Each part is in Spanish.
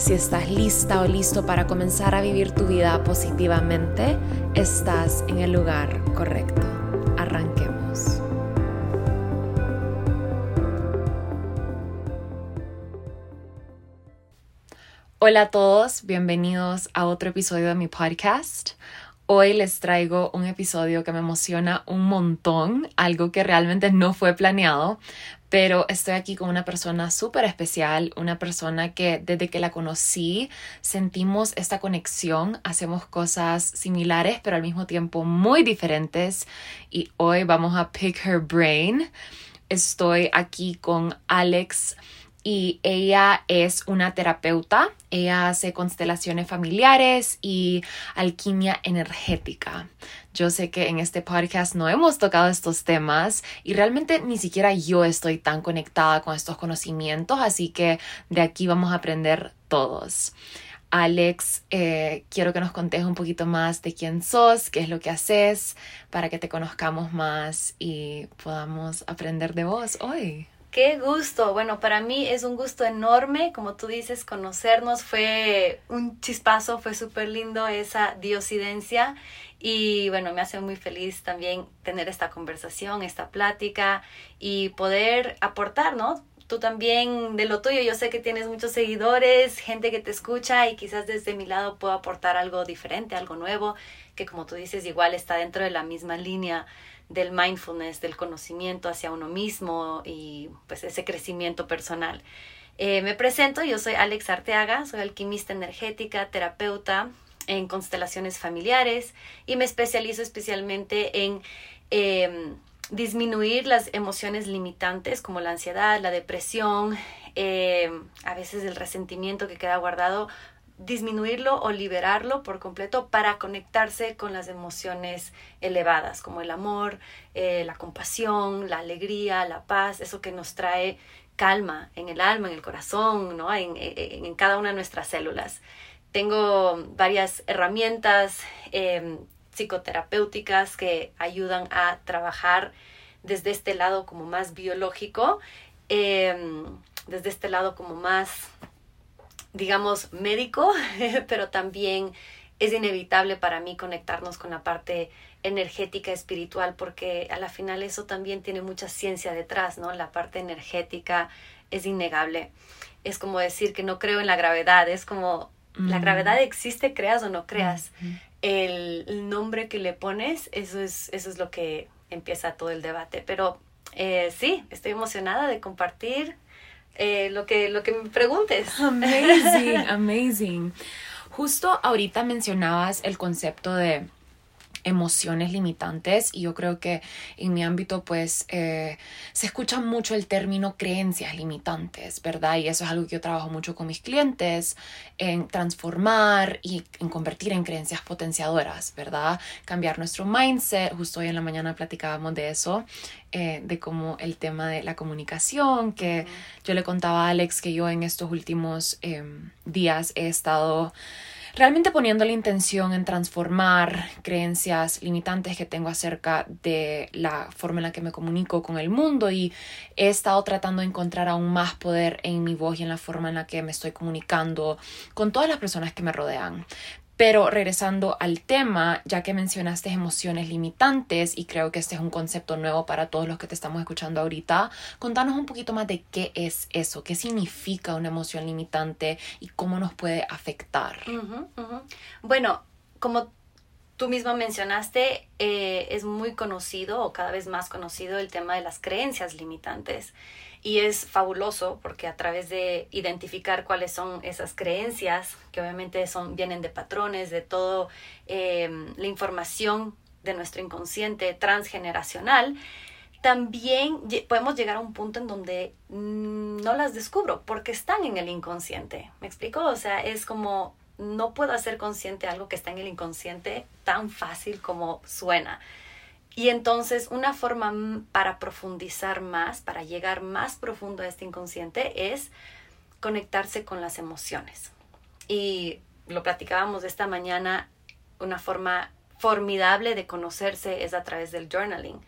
Si estás lista o listo para comenzar a vivir tu vida positivamente, estás en el lugar correcto. Arranquemos. Hola a todos, bienvenidos a otro episodio de mi podcast. Hoy les traigo un episodio que me emociona un montón, algo que realmente no fue planeado, pero estoy aquí con una persona súper especial, una persona que desde que la conocí sentimos esta conexión, hacemos cosas similares pero al mismo tiempo muy diferentes y hoy vamos a pick her brain. Estoy aquí con Alex y ella es una terapeuta. Ella hace constelaciones familiares y alquimia energética. Yo sé que en este podcast no hemos tocado estos temas y realmente ni siquiera yo estoy tan conectada con estos conocimientos, así que de aquí vamos a aprender todos. Alex, eh, quiero que nos contes un poquito más de quién sos, qué es lo que haces, para que te conozcamos más y podamos aprender de vos hoy. Qué gusto. Bueno, para mí es un gusto enorme, como tú dices, conocernos. Fue un chispazo, fue súper lindo esa diosidencia. Y bueno, me hace muy feliz también tener esta conversación, esta plática y poder aportar, ¿no? Tú también de lo tuyo, yo sé que tienes muchos seguidores, gente que te escucha y quizás desde mi lado puedo aportar algo diferente, algo nuevo, que como tú dices, igual está dentro de la misma línea del mindfulness, del conocimiento hacia uno mismo y pues ese crecimiento personal. Eh, me presento, yo soy Alex Arteaga, soy alquimista energética, terapeuta en constelaciones familiares y me especializo especialmente en em, disminuir las emociones limitantes como la ansiedad, la depresión, em, a veces el resentimiento que queda guardado disminuirlo o liberarlo por completo para conectarse con las emociones elevadas, como el amor, eh, la compasión, la alegría, la paz, eso que nos trae calma en el alma, en el corazón, ¿no? en, en, cada una de nuestras células. Tengo varias herramientas em, psicoterapéuticas que ayudan a trabajar desde este lado como más biológico, em, desde este lado como más digamos, médico, pero también es inevitable para mí conectarnos con la parte energética espiritual porque a la final eso también tiene mucha ciencia detrás, ¿no? La parte energética es innegable. Es como decir que no creo en la gravedad, es como la mm. gravedad existe, creas o no creas. el, nombre que le pones, eso es, eso es lo que empieza todo el debate. Pero eh, sí, estoy emocionada de compartir eh, lo, que, lo que me preguntes. Amazing, amazing. Justo ahorita mencionabas el concepto de emociones limitantes y yo creo que en mi ámbito pues eh, se escucha mucho el término creencias limitantes, ¿verdad? Y eso es algo que yo trabajo mucho con mis clientes en transformar y en convertir en creencias potenciadoras, ¿verdad? Cambiar nuestro mindset, justo hoy en la mañana platicábamos de eso, eh, de cómo el tema de la comunicación, que yo le contaba a Alex que yo en estos últimos em, días he estado realmente poniendo la intención en transformar creencias limitantes que tengo acerca de la forma en la que me comunico con el mundo y he estado tratando de encontrar aún más poder en mi voz y en la forma en la que me estoy comunicando con todas las personas que me rodean. Pero regresando al tema, ya que mencionaste emociones limitantes y creo que este es un concepto nuevo para todos los que te estamos escuchando ahorita, contanos un poquito más de qué es eso, qué significa una emoción limitante y cómo nos puede afectar. Bueno, como tú mismo mencionaste, eh, es muy conocido o cada vez más conocido el tema de las creencias limitantes. Y es fabuloso porque a través de identificar cuáles son esas creencias, que obviamente son, vienen de patrones, de toda em, la información de nuestro inconsciente transgeneracional, también podemos llegar a un punto en donde mm, no las descubro porque están en el inconsciente. ¿Me explico? O sea, es como no puedo hacer consciente algo que está en el inconsciente tan fácil como suena. Y entonces una forma para profundizar más, para llegar más profundo a este inconsciente es conectarse con las emociones. Y lo platicábamos esta mañana, una forma formidable de conocerse es a través del journaling,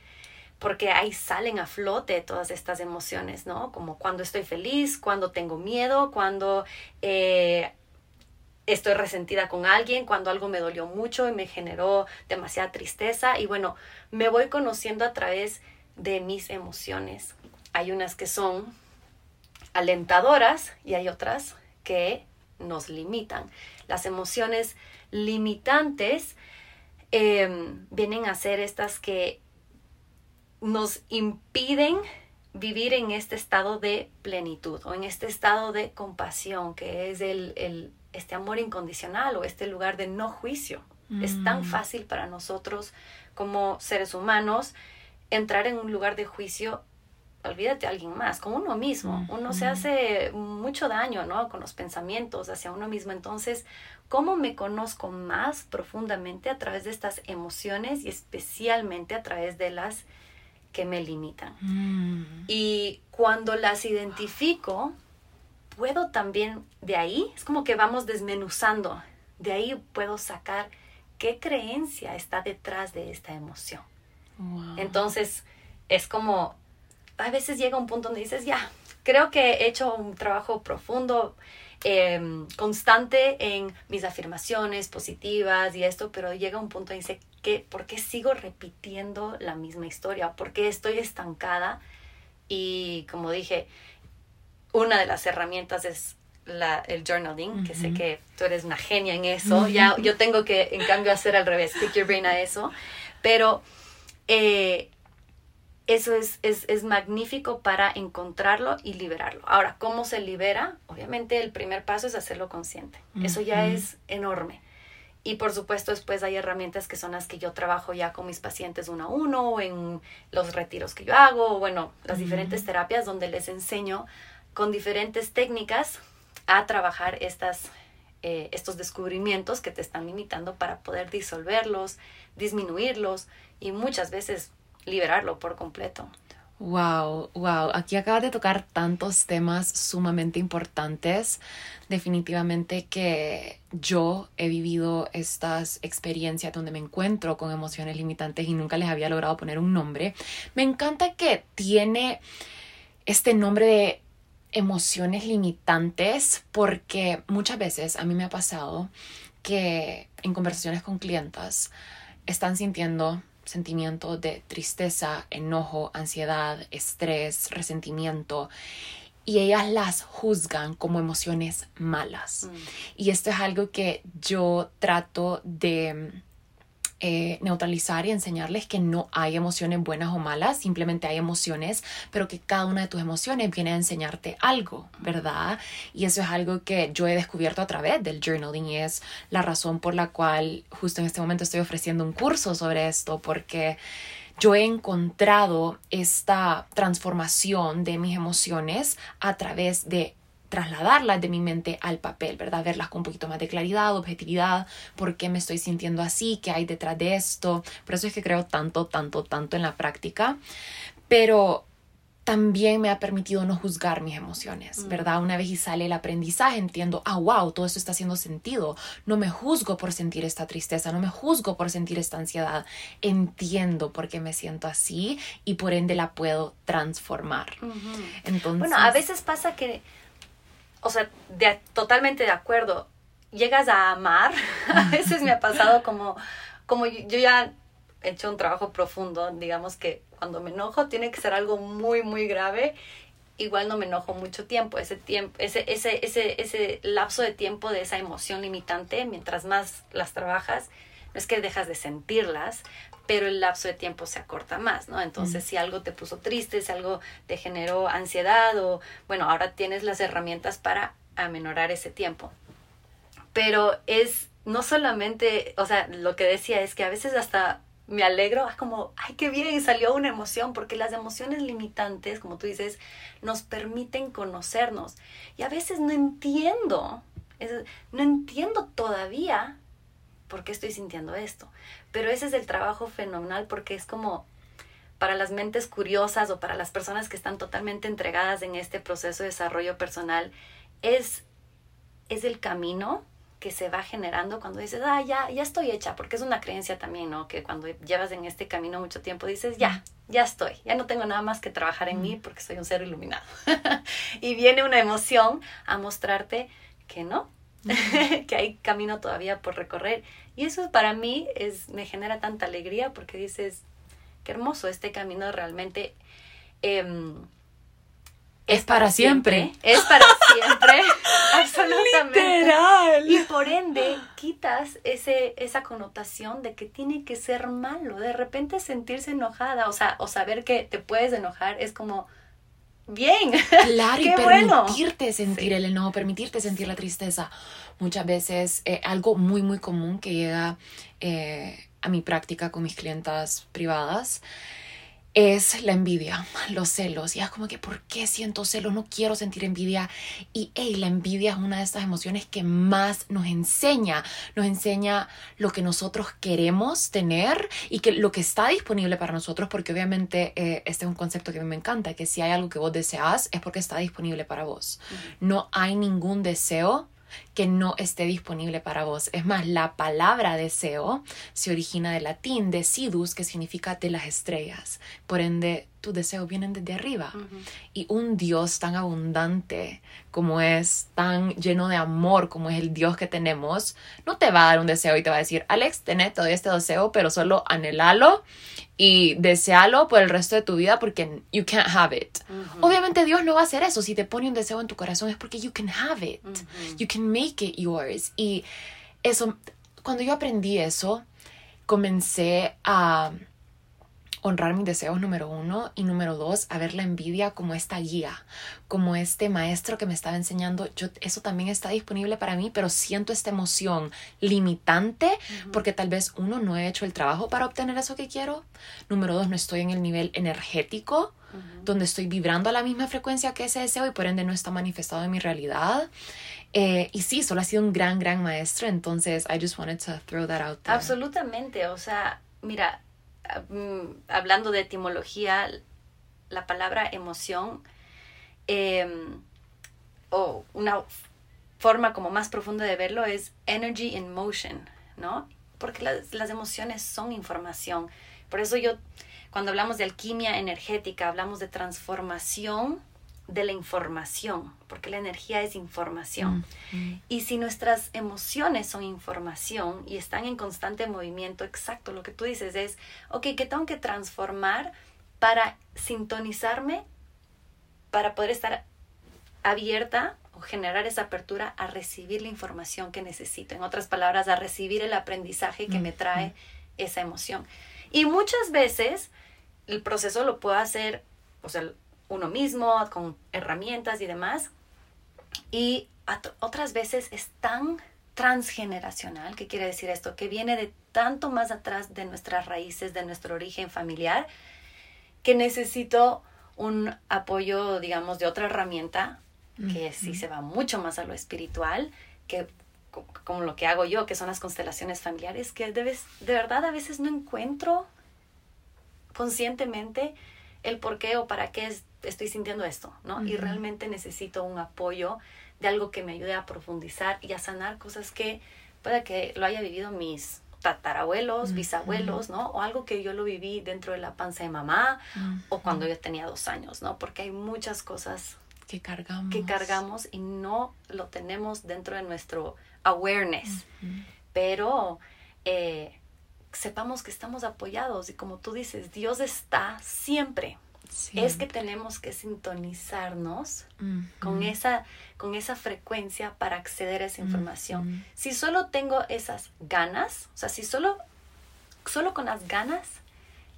porque ahí salen a flote todas estas emociones, ¿no? Como cuando estoy feliz, cuando tengo miedo, cuando eh, estoy resentida con alguien, cuando algo me dolió mucho y me generó demasiada tristeza. Y bueno, me voy conociendo a través de mis emociones. Hay unas que son alentadoras y hay otras que nos limitan. Las emociones limitantes em, vienen a ser estas que nos impiden vivir en este estado de plenitud o en este estado de compasión, que es el, este amor incondicional o este lugar de no juicio. Es tan mm. fácil para nosotros como seres humanos entrar en un lugar de juicio olvídate a alguien más, con uno mismo. Uno se hace mucho daño, ¿no? Con los pensamientos hacia uno mismo. Entonces, ¿cómo me conozco más profundamente a través de estas emociones y especialmente a través de las que me limitan? Mm. Y cuando las identifico, puedo también de ahí, es como que vamos desmenuzando, de ahí puedo sacar qué creencia está detrás de esta emoción. Entonces, es como a veces llega un punto donde dices, ya, creo que he hecho un trabajo profundo, em, constante en mis afirmaciones positivas y esto, pero llega un punto donde dice, ¿qué, ¿por qué sigo repitiendo la misma historia? ¿Por qué estoy estancada? Y como dije, una de las herramientas es la, el journaling, que sé que tú eres una genia en eso. Ya yo tengo que, en cambio, hacer al revés, pick your brain a eso. Pero eh, eso es, es, magnífico para encontrarlo y liberarlo. Ahora, ¿cómo se libera? Obviamente el primer paso es hacerlo consciente. Eso ya es enorme. Y por supuesto después hay herramientas que son las que yo trabajo ya con mis pacientes uno a uno, en los retiros que yo hago, bueno, las diferentes terapias donde les enseño con diferentes técnicas a trabajar estas, eh, estos descubrimientos que te están limitando para poder disolverlos, disminuirlos y muchas veces liberarlo por completo. Wow, wow, aquí acabas de tocar tantos temas sumamente importantes. Definitivamente que yo he vivido estas experiencias donde me encuentro con emociones limitantes y nunca les había logrado poner un nombre. Me encanta que tiene este nombre de emociones limitantes porque muchas veces a mí me ha pasado que en conversaciones con clientas están sintiendo sentimiento de tristeza, enojo, ansiedad, estrés, resentimiento y ellas las juzgan como emociones malas. Mm. Y esto es algo que yo trato de eh, neutralizar y enseñarles que no hay emociones buenas o malas, simplemente hay emociones, pero que cada una de tus emociones viene a enseñarte algo, ¿verdad? Y eso es algo que yo he descubierto a través del journaling y es la razón por la cual justo en este momento estoy ofreciendo un curso sobre esto, porque yo he encontrado esta transformación de mis emociones a través de trasladarlas de mi mente al papel, ¿verdad? Verlas con un poquito más de claridad, objetividad, por qué me estoy sintiendo así, qué hay detrás de esto. Por eso es que creo tanto, tanto, tanto en la práctica. Pero también me ha permitido no juzgar mis emociones, mm. ¿verdad? Una vez y sale el aprendizaje, entiendo, ah, wow, todo esto está haciendo sentido. No me juzgo por sentir esta tristeza, no me juzgo por sentir esta ansiedad. Entiendo por qué me siento así y por ende la puedo transformar. Entonces, bueno, a veces pasa que o sea, de, totalmente de acuerdo. Llegas a amar, a veces me ha pasado como, como yo ya he hecho un trabajo profundo, digamos que cuando me enojo tiene que ser algo muy, muy grave. Igual no me enojo mucho tiempo, ese tiempo, ese, ese, ese, ese lapso de tiempo de esa emoción limitante, mientras más las trabajas, no es que dejas de sentirlas, pero el lapso de tiempo se acorta más, ¿no? Entonces, si algo te puso triste, si algo te generó ansiedad o, bueno, ahora tienes las herramientas para amenorar ese tiempo. Pero es no solamente, o sea, lo que decía es que a veces hasta me alegro, es como, ay, qué bien, salió una emoción, porque las emociones limitantes, como tú dices, nos permiten conocernos. Y a veces no entiendo no entiendo todavía por qué estoy sintiendo esto. Pero ese es el trabajo fenomenal porque es como para las mentes curiosas o para las personas que están totalmente entregadas en este proceso de desarrollo personal, es, es el camino que se va generando cuando dices, ah, ya, ya estoy hecha, porque es una creencia también, ¿no? Que cuando llevas en este camino mucho tiempo dices, ya, ya estoy, ya no tengo nada más que trabajar en mí porque soy un ser iluminado. y viene una emoción a mostrarte que no, que hay camino todavía por recorrer. Y eso para mí es, me genera tanta alegría porque dices, qué hermoso, este camino realmente... Em, es, para, siempre. Es para siempre. absolutamente. Literal. Y por ende, quitas ese, esa connotación de que tiene que ser malo. De repente sentirse enojada, o sea, o saber que te puedes enojar es como, bien. Claro, y permitirte sentir el enojo, permitirte sentir la tristeza. Muchas veces, eh, algo muy, muy común que llega eh, a mi práctica con mis clientas privadas es la envidia, los celos. Y es como que, ¿por qué siento celos? No quiero sentir envidia. Y hey, la envidia es una de estas emociones que más nos enseña. Nos enseña lo que nosotros queremos tener y que lo que está disponible para nosotros, porque obviamente eh, este es un concepto que a mí me encanta, que si hay algo que vos deseas es porque está disponible para vos. No hay ningún deseo que no esté disponible para vos. Es más, la palabra deseo se origina del latín decidus, que significa de las estrellas. Por ende, tus deseos vienen desde arriba. Y un Dios tan abundante como es, tan lleno de amor como es el Dios que tenemos, no te va a dar un deseo y te va a decir, Alex, tenés todo este deseo, pero solo anhelalo y desealo por el resto de tu vida porque you can't have it. Obviamente Dios no va a hacer eso. Si te pone un deseo en tu corazón es porque you can have it. You can make it yours. Y eso, cuando yo aprendí eso, comencé a honrar mis deseos, número uno, y número dos, a ver la envidia como esta guía, como este maestro que me estaba enseñando, yo, eso también está disponible para mí, pero siento esta emoción limitante porque tal vez uno, no he hecho el trabajo para obtener eso que quiero, número dos, no estoy en el nivel energético, donde estoy vibrando a la misma frecuencia que ese deseo y por ende no está manifestado en mi realidad. Eh, y sí, solo ha sido un gran, gran maestro, entonces I just wanted to throw that out there. Absolutamente, o sea, mira, hablando de etimología, la palabra emoción em, o una forma como más profunda de verlo es energy in motion, ¿no? Porque las, las emociones son información. Por eso yo, cuando hablamos de alquimia energética, hablamos de transformación de la información, porque la energía es información. Mm. Y si nuestras emociones son información y están en constante movimiento, exacto, lo que tú dices es, ok, ¿qué tengo que transformar para sintonizarme, para poder estar abierta o generar esa apertura a recibir la información que necesito? En otras palabras, a recibir el aprendizaje que mm, me trae esa emoción. Y muchas veces el proceso lo puedo hacer, o sea, uno mismo, con herramientas y demás. Y otras veces es tan transgeneracional, ¿qué quiere decir esto? Que viene de tanto más atrás de nuestras raíces, de nuestro origen familiar, que necesito un apoyo, digamos, de otra herramienta, que sí se va mucho más a lo espiritual, que como lo que hago yo, que son las constelaciones familiares, que debes, de verdad a veces no encuentro conscientemente el por qué o para qué es estoy sintiendo esto, ¿no? Y realmente necesito un apoyo de algo que me ayude a profundizar y a sanar cosas que pueda que lo haya vivido mis tatarabuelos, bisabuelos, ¿no? O algo que yo lo viví dentro de la panza de mamá o cuando yo tenía dos años, ¿no? Porque hay muchas cosas que cargamos. que cargamos y no lo tenemos dentro de nuestro awareness. Pero eh, sepamos que estamos apoyados y como tú dices, Dios está siempre es que tenemos que sintonizarnos con, esa, con esa frecuencia para acceder a esa información. Si solo tengo esas ganas, o sea, si solo, solo con las ganas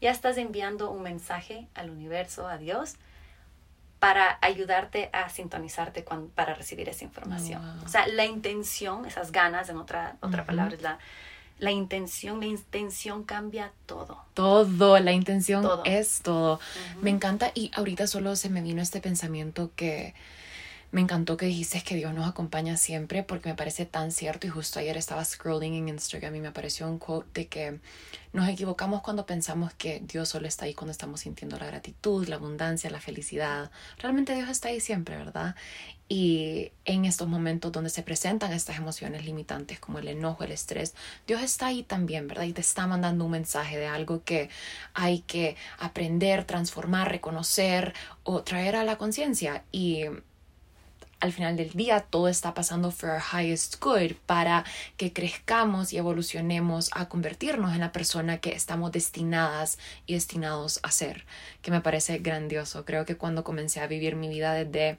ya estás enviando un mensaje al universo, a Dios, para ayudarte a sintonizarte para recibir esa información. Oh, o sea, la intención, esas ganas, en otra, otra palabra, es la la intención, la intención cambia todo. Todo, la intención es todo. Me encanta y ahorita solo se me vino este pensamiento que me encantó que dijiste que Dios nos acompaña siempre porque me parece tan cierto y justo ayer estaba scrolling en Instagram y me apareció un quote de que nos equivocamos cuando pensamos que Dios solo está ahí cuando estamos sintiendo la gratitud, la abundancia, la felicidad. Realmente Dios está ahí siempre, ¿verdad? Y en estos momentos donde se presentan estas emociones limitantes como el enojo, el estrés, Dios está ahí también, ¿verdad? Y te está mandando un mensaje de algo que hay que aprender, transformar, reconocer o traer a la conciencia. Y al final del día todo está pasando for our highest good para que crezcamos y evolucionemos a convertirnos en la persona que estamos destinadas y destinados a ser, que me parece grandioso. Creo que cuando comencé a vivir mi vida desde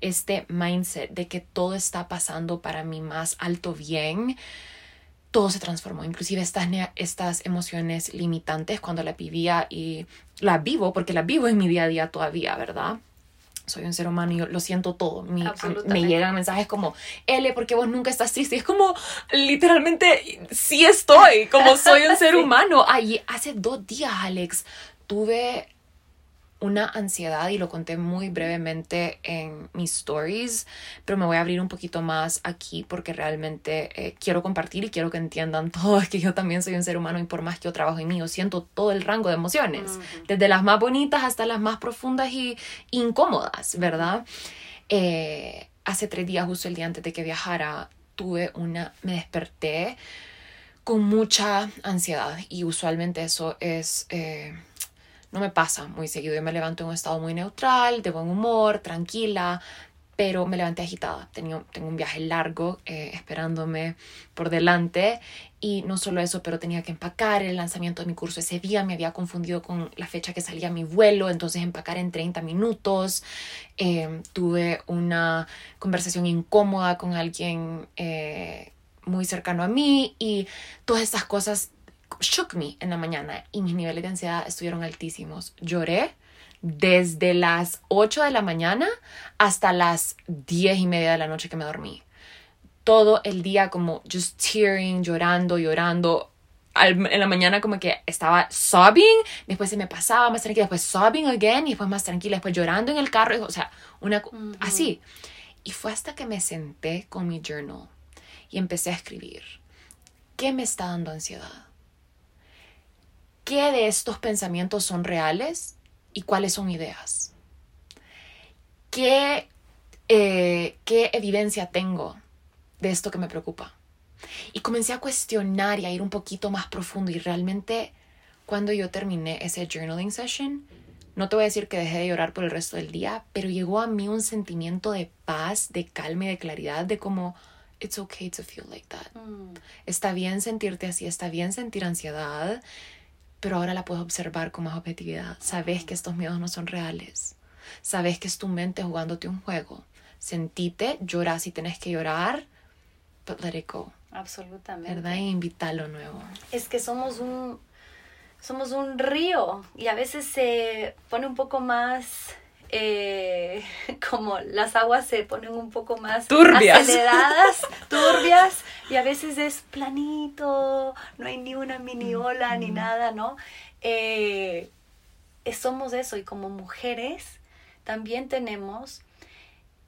este mindset de que todo está pasando para mi más alto bien, todo se transformó, inclusive estas, estas emociones limitantes cuando la vivía y la vivo, porque la vivo en mi día a día todavía, ¿verdad? Soy un ser humano y yo lo siento todo. me llegan mensajes como, L, ¿por qué vos nunca estás triste? Y es como, literalmente, sí estoy, como soy un ser humano. Ahí, hace dos días, Alex, tuve una ansiedad y lo conté muy brevemente en mis stories, pero me voy a abrir un poquito más aquí porque realmente eh, quiero compartir y quiero que entiendan todo, que yo también soy un ser humano y por más que yo trabajo en mí, yo siento todo el rango de emociones, desde las más bonitas hasta las más profundas y incómodas, ¿verdad? Eh, hace tres días, justo el día antes de que viajara, tuve una, me desperté con mucha ansiedad y usualmente eso es... Eh, no me pasa muy seguido. Yo me levanto en un estado muy neutral, de buen humor, tranquila, pero me levanté agitada. Tenía, tengo un viaje largo eh, esperándome por delante y no solo eso, pero tenía que empacar el lanzamiento de mi curso ese día. Me había confundido con la fecha que salía mi vuelo, entonces empacar en 30 minutos. Em, tuve una conversación incómoda con alguien eh, muy cercano a mí y todas estas cosas shook me en la mañana y mis niveles de ansiedad estuvieron altísimos. Lloré desde las 8 de la mañana hasta las 10 y media de la noche que me dormí. Todo el día como just tearing, llorando, llorando. en la mañana como que estaba sobbing, después se me pasaba más tranquila, después sobbing again y después más tranquila, después llorando en el carro, o sea, una así. Y fue hasta que me senté con mi journal y empecé a escribir. ¿Qué me está dando ansiedad? Qué de estos pensamientos son reales y cuáles son ideas. ¿Qué, eh, qué evidencia tengo de esto que me preocupa? Y comencé a cuestionar y a ir un poquito más profundo y realmente cuando yo terminé ese journaling session, no te voy a decir que dejé de llorar por el resto del día, pero llegó a mí un sentimiento de paz, de calma y de claridad, de como, it's okay to feel like that. Mm. Está bien sentirte así, está bien sentir ansiedad, pero ahora la puedes observar con más objetividad. Sabes que estos miedos no son reales. Sabes que es tu mente jugándote un juego. Sentite, llora si tienes que llorar, but let it go. Absolutamente. ¿Verdad? E invita lo nuevo. Es que somos un, somos un río y a veces se pone un poco más eh, como las aguas se ponen un poco más turbias. aceleradas, turbias, y a veces es planito, no hay ni una mini ola ni nada, ¿no? Eh, somos eso, y como mujeres también tenemos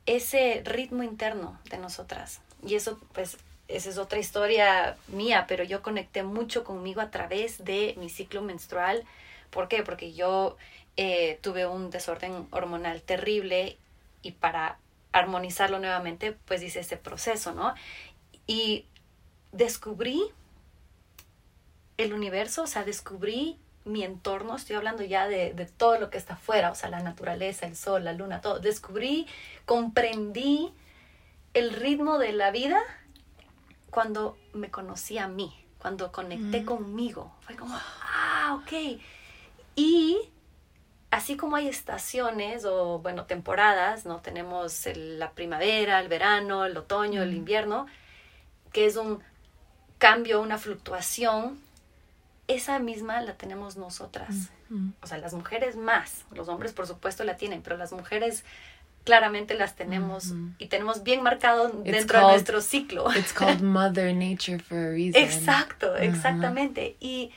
ese ritmo interno de nosotras. Y eso, pues, esa es otra historia mía, pero yo conecté mucho conmigo a través de mi ciclo menstrual. ¿Por qué? Porque yo eh, tuve un desorden hormonal terrible y para armonizarlo nuevamente, pues hice ese proceso, ¿no? Y descubrí el universo, o sea, descubrí mi entorno, estoy hablando ya de, de, todo lo que está afuera, o sea, la naturaleza, el sol, la luna, todo. Descubrí, comprendí el ritmo de la vida cuando me conocí a mí, cuando conecté mm. conmigo. Fue como, ah, ok. Y así como hay estaciones o, bueno, temporadas, ¿no? Tenemos la primavera, el verano, el otoño, el invierno, que es un cambio, una fluctuación, esa misma la tenemos nosotras. O sea, las mujeres más, los hombres por supuesto la tienen, pero las mujeres claramente las tenemos y tenemos bien marcado dentro de nuestro ciclo. It's called Mother Nature for a reason. Exacto, exactamente. Y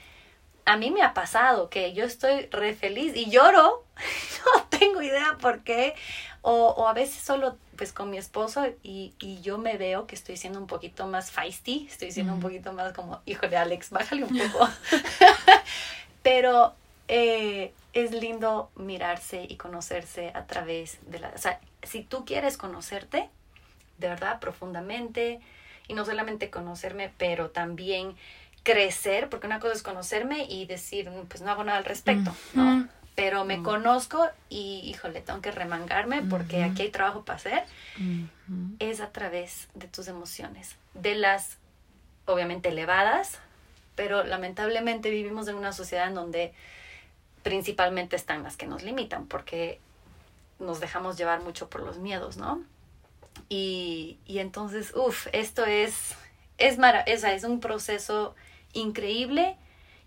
a mí me ha pasado que yo estoy re feliz y lloro, no tengo idea por qué, O, o, a veces solo pues con mi esposo y, y, yo me veo que estoy siendo un poquito más feisty, estoy siendo un poquito más como, híjole Alex, bájale un poco. Pero eh, es lindo mirarse y conocerse a través de la... O sea, si tú quieres conocerte, de verdad, profundamente, y no solamente conocerme, pero también crecer, porque una cosa es conocerme y decir, pues no hago nada al respecto, ¿no? Pero me conozco y, híjole, tengo que remangarme porque aquí hay trabajo para hacer. Es a través de tus emociones, de las, obviamente, elevadas, pero lamentablemente vivimos en una sociedad en donde principalmente están las que nos limitan, porque nos dejamos llevar mucho por los miedos, ¿no? Y, y entonces, uff, esto es, es, es, es un proceso increíble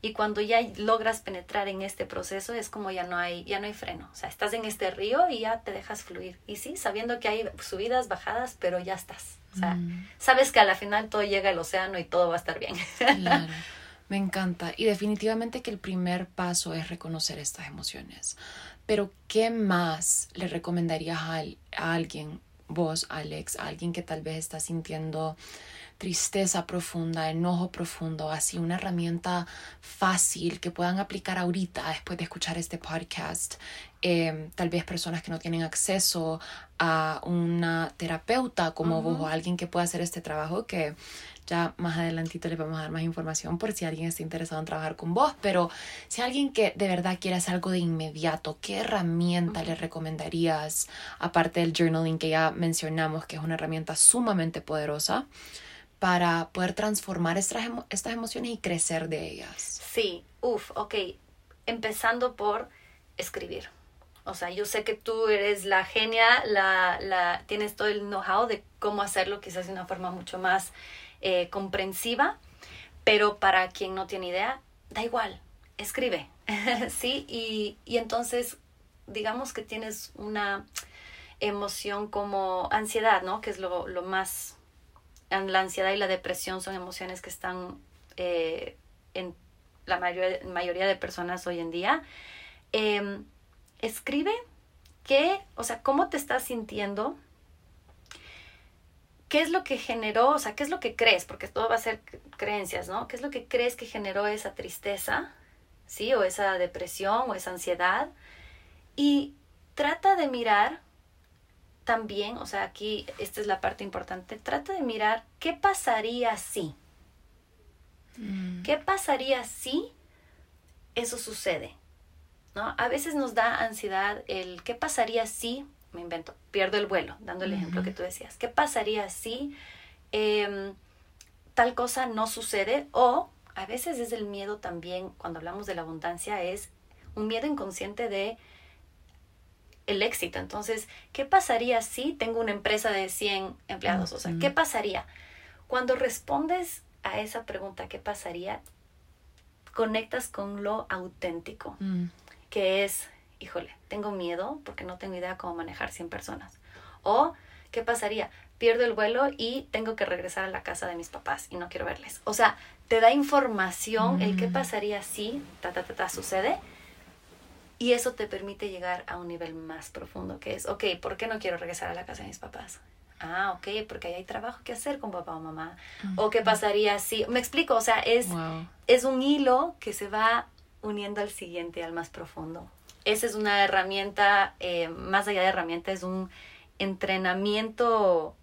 y cuando ya logras penetrar en este proceso es como ya no hay ya no hay freno, o sea, estás en este río y ya te dejas fluir. Y sí, sabiendo que hay subidas, bajadas, pero ya estás. O sea, mm. sabes que a la final todo llega al océano y todo va a estar bien. Claro. Me encanta. Y definitivamente que el primer paso es reconocer estas emociones. Pero, ¿qué más le recomendarías a, a alguien, vos, Alex, a alguien que tal vez está sintiendo tristeza profunda, enojo profundo, así una herramienta fácil que puedan aplicar ahorita después de escuchar este podcast. Eh, tal vez personas que no tienen acceso a una terapeuta como vos o alguien que pueda hacer este trabajo que ya más adelantito les vamos a dar más información por si alguien está interesado en trabajar con vos, pero si alguien que de verdad quiere hacer algo de inmediato, ¿qué herramienta le recomendarías aparte del journaling que ya mencionamos, que es una herramienta sumamente poderosa? Para poder transformar estas, estas emociones y crecer de ellas. Sí, uff, ok. Empezando por escribir. O sea, yo sé que tú eres la genia, la, la, tienes todo el know-how de cómo hacerlo, quizás de una forma mucho más eh, comprensiva, pero para quien no tiene idea, da igual, escribe, ¿sí? Y, y entonces, digamos que tienes una emoción como ansiedad, ¿no? Que es lo, lo más la ansiedad y la depresión son emociones que están eh, en la mayoría, de personas hoy en día. Em, escribe qué, o sea, cómo te estás sintiendo, qué es lo que generó, o sea, qué es lo que crees, porque todo va a ser creencias, ¿no? ¿Qué es lo que crees que generó esa tristeza, ¿sí? O esa depresión o esa ansiedad. Y trata de mirar también, o sea, aquí esta es la parte importante, trata de mirar qué pasaría si. Mm. ¿Qué pasaría si eso sucede? ¿No? A veces nos da ansiedad el qué pasaría si, me invento, pierdo el vuelo, dando el ejemplo que tú decías, ¿qué pasaría si em, tal cosa no sucede? O a veces es el miedo también, cuando hablamos de la abundancia, es un miedo inconsciente de el éxito. Entonces, ¿qué pasaría si tengo una empresa de 100 empleados? O sea, ¿qué pasaría? Cuando respondes a esa pregunta, ¿qué pasaría? Conectas con lo auténtico, mm. que es, híjole, tengo miedo porque no tengo idea cómo manejar 100 personas. O, ¿qué pasaría? Pierdo el vuelo y tengo que regresar a la casa de mis papás y no quiero verles. O sea, te da información el qué mm. pasaría si, ta, ta, ta, ta, sucede y eso te permite llegar a un nivel más profundo, que es, ok, ¿por qué no quiero regresar a la casa de mis papás? Ah, ok, porque ahí hay trabajo que hacer con papá o mamá. O qué pasaría si, me explico, o sea, es, es un hilo que se va uniendo al siguiente, al más profundo. Esa es una herramienta, eh, más allá de herramienta, es un entrenamiento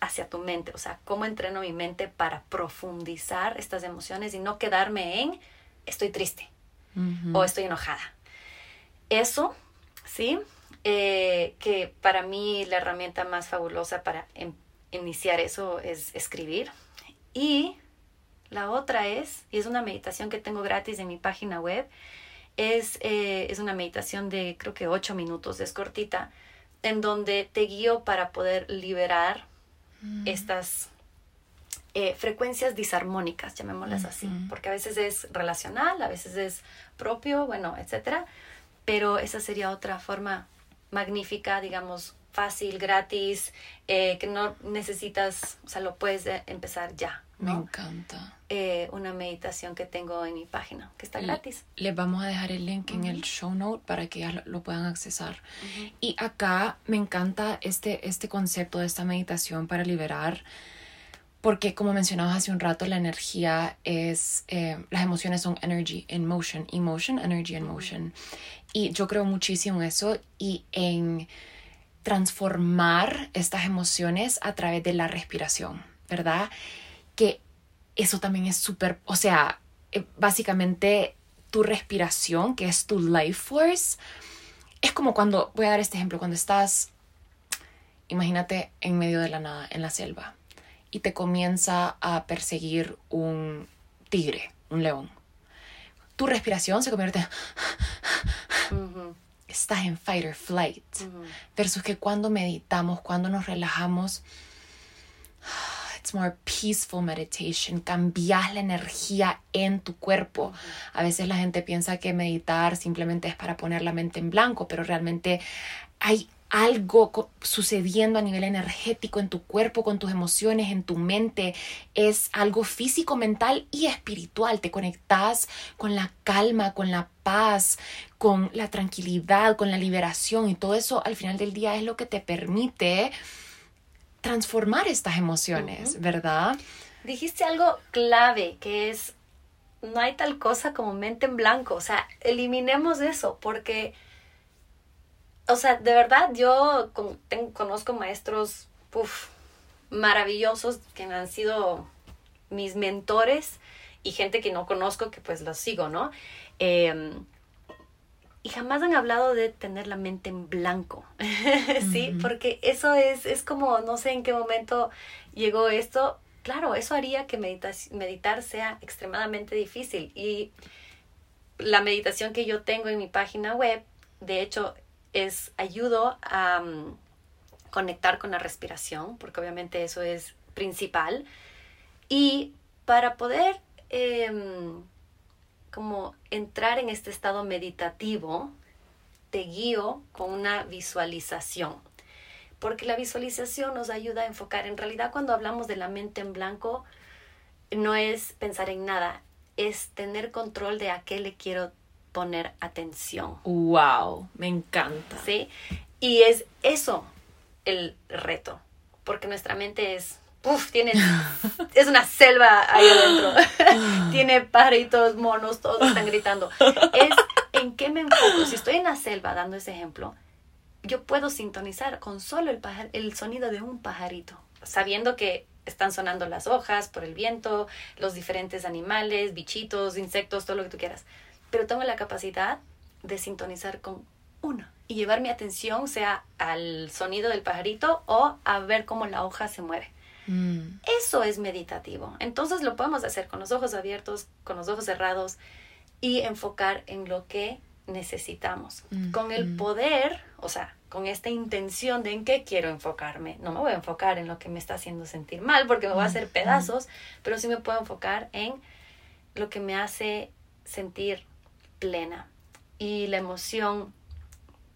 hacia tu mente, o sea, cómo entreno mi mente para profundizar estas emociones y no quedarme en estoy triste o estoy enojada eso, ¿sí? Eh, que para mí la herramienta más fabulosa para em, iniciar eso es escribir. Y la otra es, y es una meditación que tengo gratis en mi página web, es, eh, es una meditación de creo que ocho minutos, es cortita, en donde te guío para poder liberar mm. estas eh, frecuencias disarmónicas, llamémoslas así, porque a veces es relacional, a veces es propio, bueno, etcétera pero esa sería otra forma magnífica, digamos, fácil, gratis, eh, que no necesitas, o sea, lo puedes empezar ya Me encanta. Eh, una meditación que tengo en mi página, que está gratis. Les vamos a dejar el link en el show note para que ya lo, puedan accesar. Y acá me encanta este, este concepto de esta meditación para liberar, porque como mencionabas hace un rato, la energía es, eh, las emociones son energy in motion, emotion, energy in motion. Y yo creo muchísimo en eso y en transformar estas emociones a través de la respiración, ¿verdad? Que eso también es súper, o sea, eh, básicamente tu respiración, que es tu life force, es como cuando, voy a dar este ejemplo, cuando estás, imagínate en medio de la nada, en la selva, y te comienza a perseguir un tigre, un león. Tu respiración se convierte... Estás en fight or flight. Versus que cuando meditamos, cuando nos relajamos, it's more peaceful meditation. Cambias la energía en tu cuerpo. A veces la gente piensa que meditar simplemente es para poner la mente en blanco, pero realmente hay algo sucediendo a nivel energético en tu cuerpo, con tus emociones, en tu mente. Es algo físico, mental y espiritual. Te conectas con la calma, con la paz, con la tranquilidad, con la liberación y todo eso al final del día es lo que te permite transformar estas emociones, ¿verdad? Dijiste algo clave que es, no hay tal cosa como mente en blanco, o sea, eliminemos eso porque, o sea, de verdad yo conozco maestros maravillosos que han sido mis mentores y gente que no conozco que pues los sigo, ¿no? Eh, y jamás han hablado de tener la mente en blanco, ¿sí? Porque eso es, es como, no sé en qué momento llegó esto. Claro, eso haría que meditar sea extremadamente difícil. Y la meditación que yo tengo en mi página web, de hecho, es ayudo a mm, conectar con la respiración, porque obviamente eso es principal. Y para poder... Em, como entrar en este estado meditativo, te guío con una visualización. Porque la visualización nos ayuda a enfocar. En realidad, cuando hablamos de la mente en blanco, no es pensar en nada, es tener control de a qué le quiero poner atención. ¡Wow! Me encanta. ¿Sí? Y es eso el reto, porque nuestra mente es uf, tiene, es una selva ahí adentro. tiene paritos, monos, todos están gritando. Es en qué me enfoco. Si estoy en la selva, dando ese ejemplo, yo puedo sintonizar con solo el, el sonido de un pajarito, sabiendo que están sonando las hojas por el viento, los diferentes animales, bichitos, insectos, todo lo que tú quieras. Pero tengo la capacidad de sintonizar con uno y llevar mi atención sea al sonido del pajarito o a ver cómo la hoja se mueve. Mm. Eso es meditativo. Entonces lo podemos hacer con los ojos abiertos, con los ojos cerrados y enfocar en lo que necesitamos. Mm, con el mm. poder, o sea, con esta intención de en qué quiero enfocarme. No me voy a enfocar en lo que me está haciendo sentir mal porque me voy a hacer pedazos, pero sí me puedo enfocar en lo que me hace sentir plena. Y la emoción,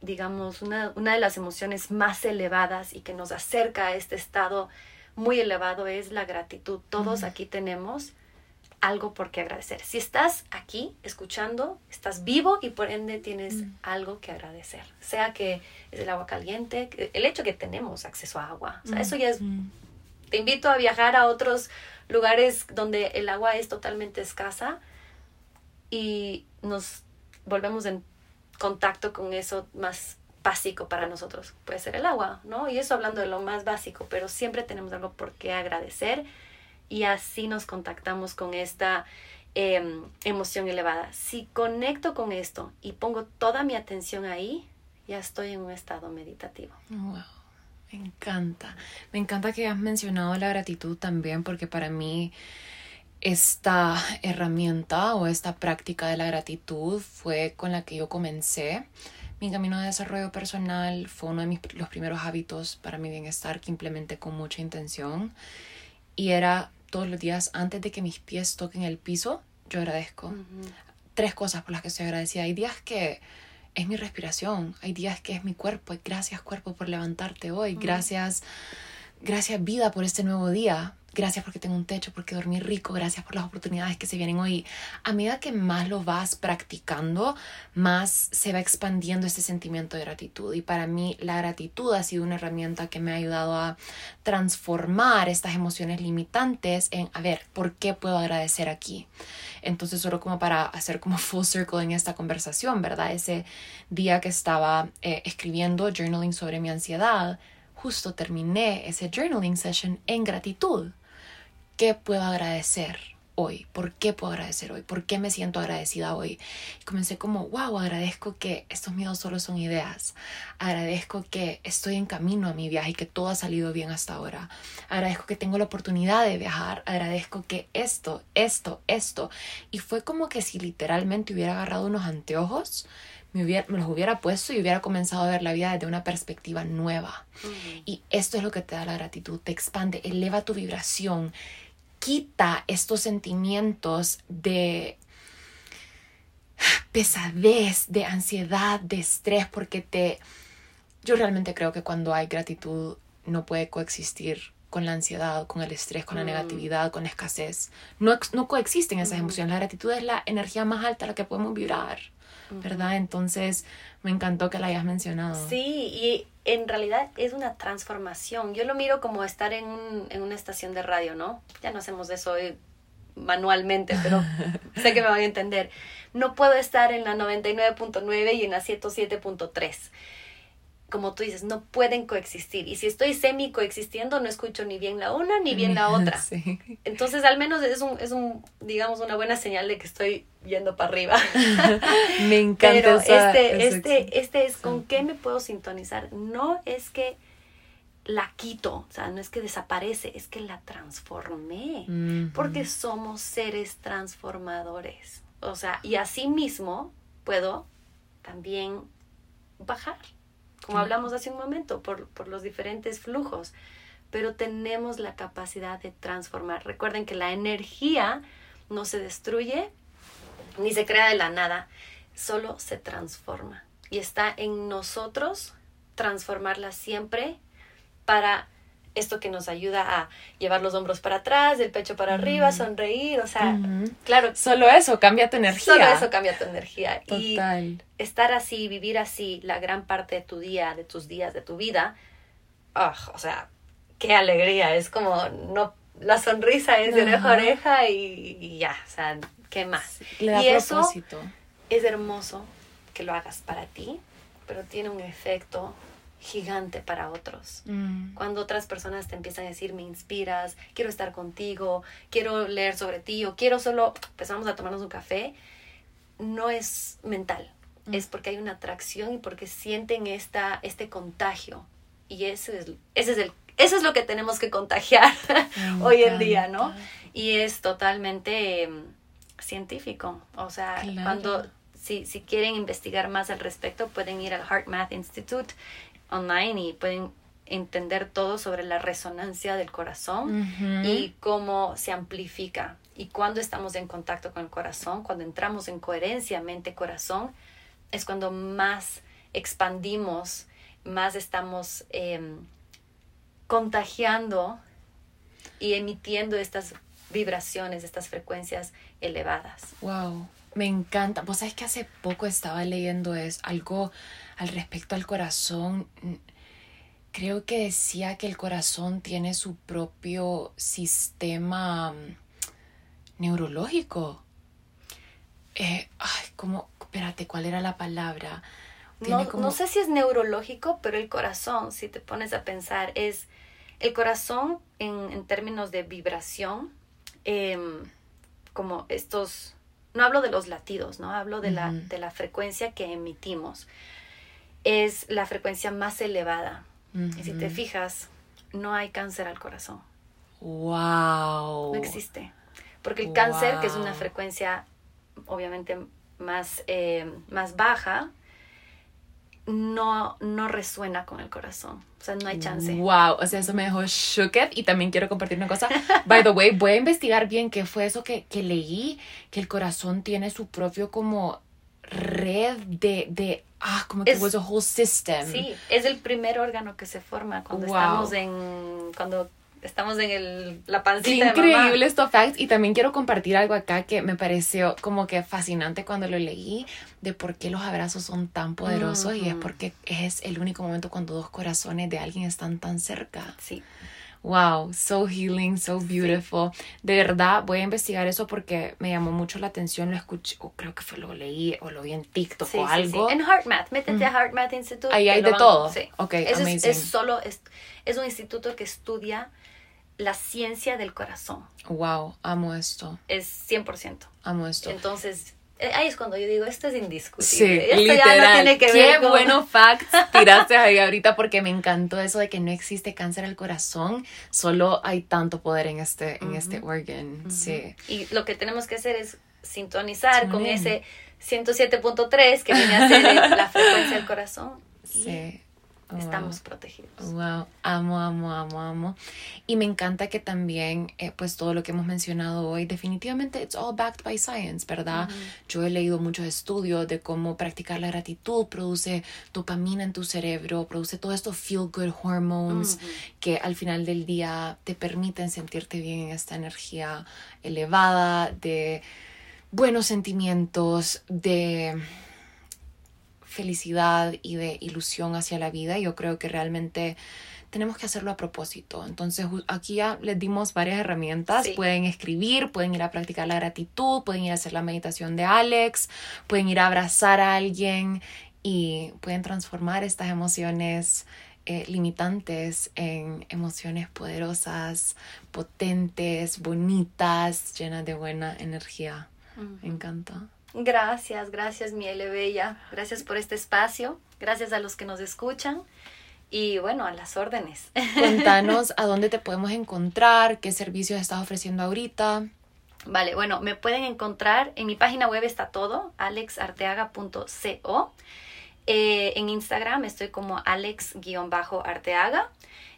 digamos, una, una de las emociones más elevadas y que nos acerca a este estado muy elevado es la gratitud. Todos aquí tenemos algo por qué agradecer. Si estás aquí escuchando, estás vivo y por ende tienes algo que agradecer. Sea que es el agua caliente, el hecho que tenemos acceso a agua. O sea, eso ya es... Te invito a viajar a otros lugares donde el agua es totalmente escasa y nos volvemos en contacto con eso más básico para nosotros. Puede ser el agua, ¿no? Y eso hablando de lo más básico, pero siempre tenemos algo por qué agradecer y así nos contactamos con esta em, emoción elevada. Si conecto con esto y pongo toda mi atención ahí, ya estoy en un estado meditativo. Wow. Me encanta. Me encanta que has mencionado la gratitud también porque para mí esta herramienta o esta práctica de la gratitud fue con la que yo comencé mi camino de desarrollo personal fue uno de mis, los primeros hábitos para mi bienestar que implementé con mucha intención y era todos los días antes de que mis pies toquen el piso, yo agradezco. Tres cosas por las que estoy agradecida. Hay días que es mi respiración, hay días que es mi cuerpo. Gracias cuerpo por levantarte hoy, gracias, gracias vida por este nuevo día. Gracias porque tengo un techo, porque dormí rico, gracias por las oportunidades que se vienen hoy. A medida que más lo vas practicando, más se va expandiendo ese sentimiento de gratitud. Y para mí la gratitud ha sido una herramienta que me ha ayudado a transformar estas emociones limitantes en, a ver, ¿por qué puedo agradecer aquí? Entonces, solo como para hacer como full circle en esta conversación, ¿verdad? Ese día que estaba eh, escribiendo, journaling sobre mi ansiedad, justo terminé ese journaling session en gratitud qué puedo agradecer hoy? ¿Por qué puedo agradecer hoy? ¿Por qué me siento agradecida hoy? Y comencé como, wow, agradezco que estos miedos solo son ideas. Agradezco que estoy en camino a mi viaje y que todo ha salido bien hasta ahora. Agradezco que tengo la oportunidad de viajar. Agradezco que esto, esto, esto. Y fue como que si literalmente hubiera agarrado unos anteojos me, hubiera, me, los hubiera puesto y hubiera comenzado a ver la vida desde una perspectiva nueva. Y esto es lo que te da la gratitud, te expande, eleva tu vibración, quita estos sentimientos de pesadez, de ansiedad, de estrés, porque te... Yo realmente creo que cuando hay gratitud no puede coexistir con la ansiedad, con el estrés, con la mm. negatividad, con la escasez. No, no coexisten esas emociones. La gratitud es la energía más alta a la que podemos vibrar, ¿verdad? Entonces, me encantó que la hayas mencionado. Sí, y en realidad es una transformación. Yo lo miro como estar en, una estación de radio, ¿no? Ya no hacemos eso manualmente, pero sé que me van a entender. No puedo estar en la 99.9 y en la 107.3 como tú dices, no pueden coexistir. Y si estoy semi coexistiendo, no escucho ni bien la una ni bien la otra. Entonces, al menos es un, es un, digamos, una buena señal de que estoy yendo para arriba. me encanta. Pero este, este, este es con qué me puedo sintonizar. No es que la quito, o sea, no es que desaparece, es que la transformé. Porque somos seres transformadores. O sea, y así mismo puedo también bajar como hablamos hace un momento, por, por los diferentes flujos, pero tenemos la capacidad de transformar. Recuerden que la energía no se destruye ni se crea de la nada, solo se transforma. Y está en nosotros transformarla siempre para esto que nos ayuda a llevar los hombros para atrás, el pecho para arriba, sonreír, o sea, claro. Solo eso cambia tu energía. Solo eso cambia tu energía. Total. Y estar así, vivir así la gran parte de tu día, de tus días, de tu vida, ah, o sea, qué alegría, es como, no, la sonrisa es de oreja a oreja y, ya, o sea, ¿qué más? y eso es hermoso que lo hagas para ti, pero tiene un efecto gigante para otros. Mm. Cuando otras personas te empiezan a decir, me inspiras, quiero estar contigo, quiero leer sobre ti o quiero solo, empezamos a tomarnos un café, no es mental, mm. es porque hay una atracción y porque sienten esta, este contagio. Y ese es, ese es el, eso es lo que tenemos que contagiar hoy en día, ¿no? Y es totalmente em, científico. O sea, cuando si, si, quieren investigar más al respecto, pueden ir al Heart Math Institute online y pueden entender todo sobre la resonancia del corazón y cómo se amplifica. Y cuando estamos en contacto con el corazón, cuando entramos en coherencia mente-corazón, es cuando más expandimos, más estamos em, contagiando y emitiendo estas vibraciones, estas frecuencias elevadas. Wow, me encanta. Vos sabés que hace poco estaba leyendo es algo al respecto al corazón, creo que decía que el corazón tiene su propio sistema mm, neurológico. Eh, ay, ¿cómo? Espérate, ¿cuál era la palabra? No, sé si es neurológico, pero el corazón, si te pones a pensar, es el corazón en, términos de vibración, em, como estos, no hablo de los latidos, ¿no? Hablo de, la, de la frecuencia que emitimos es la frecuencia más elevada. Y si te fijas, no hay cáncer al corazón. ¡Wow! No existe. Porque el cáncer, que es una frecuencia obviamente más, eh, más baja, no, no resuena con el corazón. O sea, no hay chance. Wow, o sea, eso me dejó shooked y también quiero compartir una cosa. By the way, voy a investigar bien qué fue eso que, que leí, que el corazón tiene su propio como red de, de ah, como que es, whole system. Sí, es el primer órgano que se forma cuando estamos en, cuando estamos en el, la pancita Qué de mamá. increíble estos facts. Y también quiero compartir algo acá que me pareció como que fascinante cuando lo leí de por qué los abrazos son tan poderosos y es porque es el único momento cuando dos corazones de alguien están tan cerca. Sí. Wow, so healing, so beautiful. De verdad, voy a investigar eso porque me llamó mucho la atención. Lo escuché, o creo que fue lo leí o lo vi en TikTok Sí, o sí, algo. sí. En HeartMath, métete a HeartMath Institute. Ahí hay de van- todo. Sí. Ok, Eso es, amazing. es solo, es, es un instituto que estudia la ciencia del corazón. Wow, amo esto, Es 100%. amo esto. Entonces, ahí es cuando yo digo, esto es Sí, indiscutible. esto literal. ya no tiene que Qué ver con... buenos facts tiraste ahí ahorita porque me encantó eso de que no existe cáncer al corazón, solo hay tanto poder en este, en este organ. Sí. Y lo que tenemos que hacer es sintonizar con ese 107.3 que viene a ser la frecuencia del corazón. Y Wow. estamos protegidos. Wow, amo, amo, amo, amo. Y me encanta que también, eh, pues todo lo que hemos mencionado hoy, definitivamente it's all backed by science, ¿verdad? Yo he leído muchos estudios de cómo practicar la gratitud produce dopamina en tu cerebro, produce todos estos feel good hormones que al final del día te permiten sentirte bien en esta energía elevada de buenos sentimientos, de felicidad y de ilusión hacia la vida. Yo creo que realmente tenemos que hacerlo a propósito. Entonces aquí ya les dimos varias herramientas. Sí. Pueden escribir, pueden ir a practicar la gratitud, pueden ir a hacer la meditación de Alex, pueden ir a abrazar a alguien y pueden transformar estas emociones eh, limitantes en emociones poderosas, potentes, bonitas, llenas de buena energía. Me encanta. Gracias, gracias mi L Bella. Gracias por este espacio. Gracias a los que nos escuchan. Y bueno, a las órdenes. Contanos a dónde te podemos encontrar, qué servicios estás ofreciendo ahorita. Vale, bueno, me pueden encontrar en mi página web está todo, alexarteaga.co. Eh, en Instagram estoy como alex-arteaga.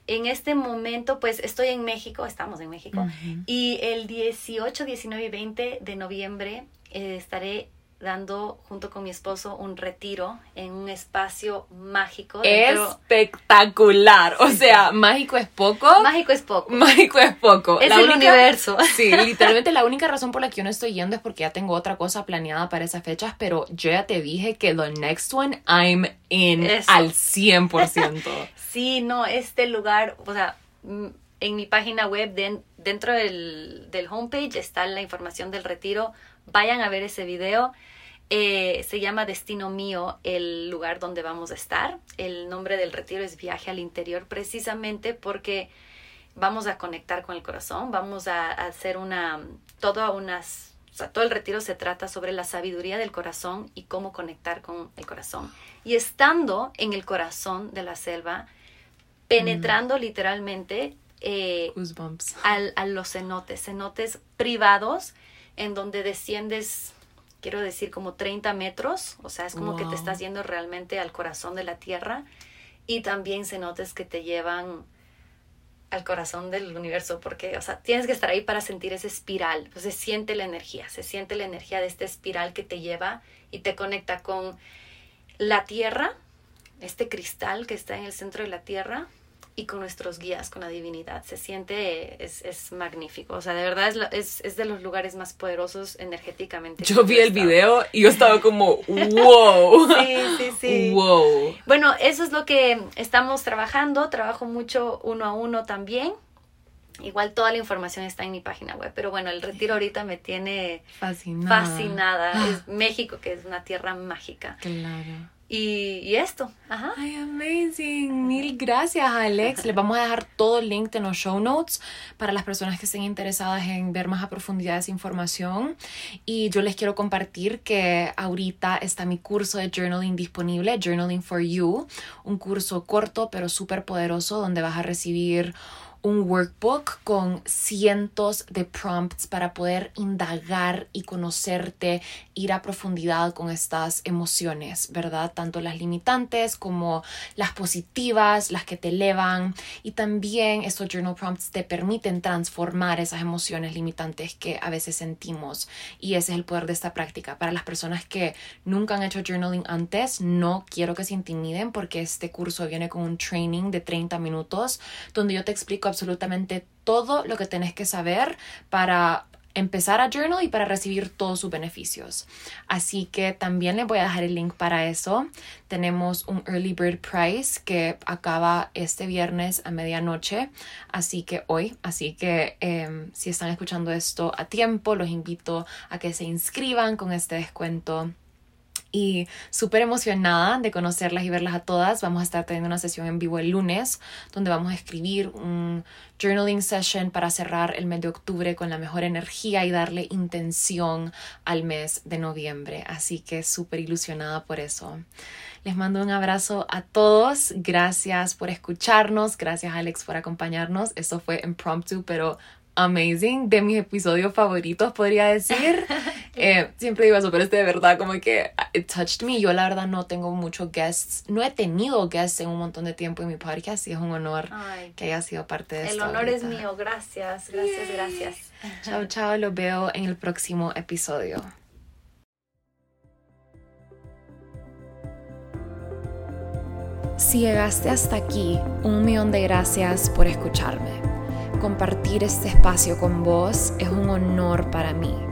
En este momento, pues estoy en México, estamos en México, y el 18, 19 y 20 de noviembre eh, estaré dando junto con mi esposo un retiro en un espacio mágico. dentro- Espectacular. O sea, mágico es poco. Mágico es poco. Mágico es poco. Es La el única- universo. Sí, literalmente la única razón por la que yo no estoy yendo es porque ya tengo otra cosa planeada para esas fechas, pero yo ya te dije que the next one I'm in Eso. al 100%. Sí, no, este lugar, o sea, mm, en mi página web, den- dentro del, del homepage está la información del retiro. Vayan a ver ese video. Eh, se llama Destino Mío, el lugar donde vamos a estar. El nombre del retiro es Viaje al Interior, precisamente porque vamos a conectar con el corazón, vamos a, a hacer una, toda unas, o sea, todo el retiro se trata sobre la sabiduría del corazón y cómo conectar con el corazón. Y estando en el corazón de la selva, penetrando literalmente eh, al- a los cenotes, cenotes privados, en donde desciendes, quiero decir, como 30 metros, o sea, es como que te estás yendo realmente al corazón de la tierra, y también cenotes que te llevan al corazón del universo, porque, o sea, tienes que estar ahí para sentir esa espiral, pues se siente la energía, se siente la energía de esta espiral que te lleva y te conecta con la tierra, este cristal que está en el centro de la tierra, y con nuestros guías, con la divinidad. Se siente, es, es magnífico. O sea, de verdad es, es, es de los lugares más poderosos energéticamente. Yo vi el video y yo estaba como, wow. Sí, sí, sí. Wow. Bueno, eso es lo que estamos trabajando. Trabajo mucho uno a uno también. Igual toda la información está en mi página web. Pero bueno, el retiro ahorita me tiene Fascinada. fascinada. Es México, que es una tierra mágica. Claro. Y, y esto, ajá. Ay, amazing. Mil gracias, Alex. Les vamos a dejar todo el link en los show notes para las personas que estén interesadas en ver más a profundidad esa información. Y yo les quiero compartir que ahorita está mi curso de journaling disponible, Journaling for You, un curso corto pero súper poderoso donde vas a recibir un workbook con cientos de prompts para poder indagar y conocerte, ir a profundidad con estas emociones, ¿verdad? Tanto las limitantes como las positivas, las que te elevan y también estos journal prompts te permiten transformar esas emociones limitantes que a veces sentimos y ese es el poder de esta práctica. Para las personas que nunca han hecho journaling antes, no quiero que se intimiden porque este curso viene con un training de 30 minutos donde yo te explico absolutamente todo lo que tenés que saber para empezar a journal y para recibir todos sus beneficios. Así que también les voy a dejar el link para eso. Tenemos un early bird price que acaba este viernes a medianoche, así que hoy, así que em, si están escuchando esto a tiempo, los invito a que se inscriban con este descuento y súper emocionada de conocerlas y verlas a todas. Vamos a estar teniendo una sesión en vivo el lunes donde vamos a escribir un journaling session para cerrar el mes de octubre con la mejor energía y darle intención al mes de noviembre. Así que súper ilusionada por eso. Les mando un abrazo a todos. Gracias por escucharnos. Gracias Alex por acompañarnos. Eso fue impromptu, pero amazing, de mis episodios favoritos, podría decir. Eh, siempre digo eso, pero este de verdad como que it touched me. Yo la verdad no tengo muchos guests, no he tenido guests en un montón de tiempo en mi podcast y es un honor que haya sido parte de esto. El honor es mío, gracias, gracias, gracias. Chao, chao, los veo en el próximo episodio. Si llegaste hasta aquí, un millón de gracias por escucharme compartir este espacio con vos es un honor para mí.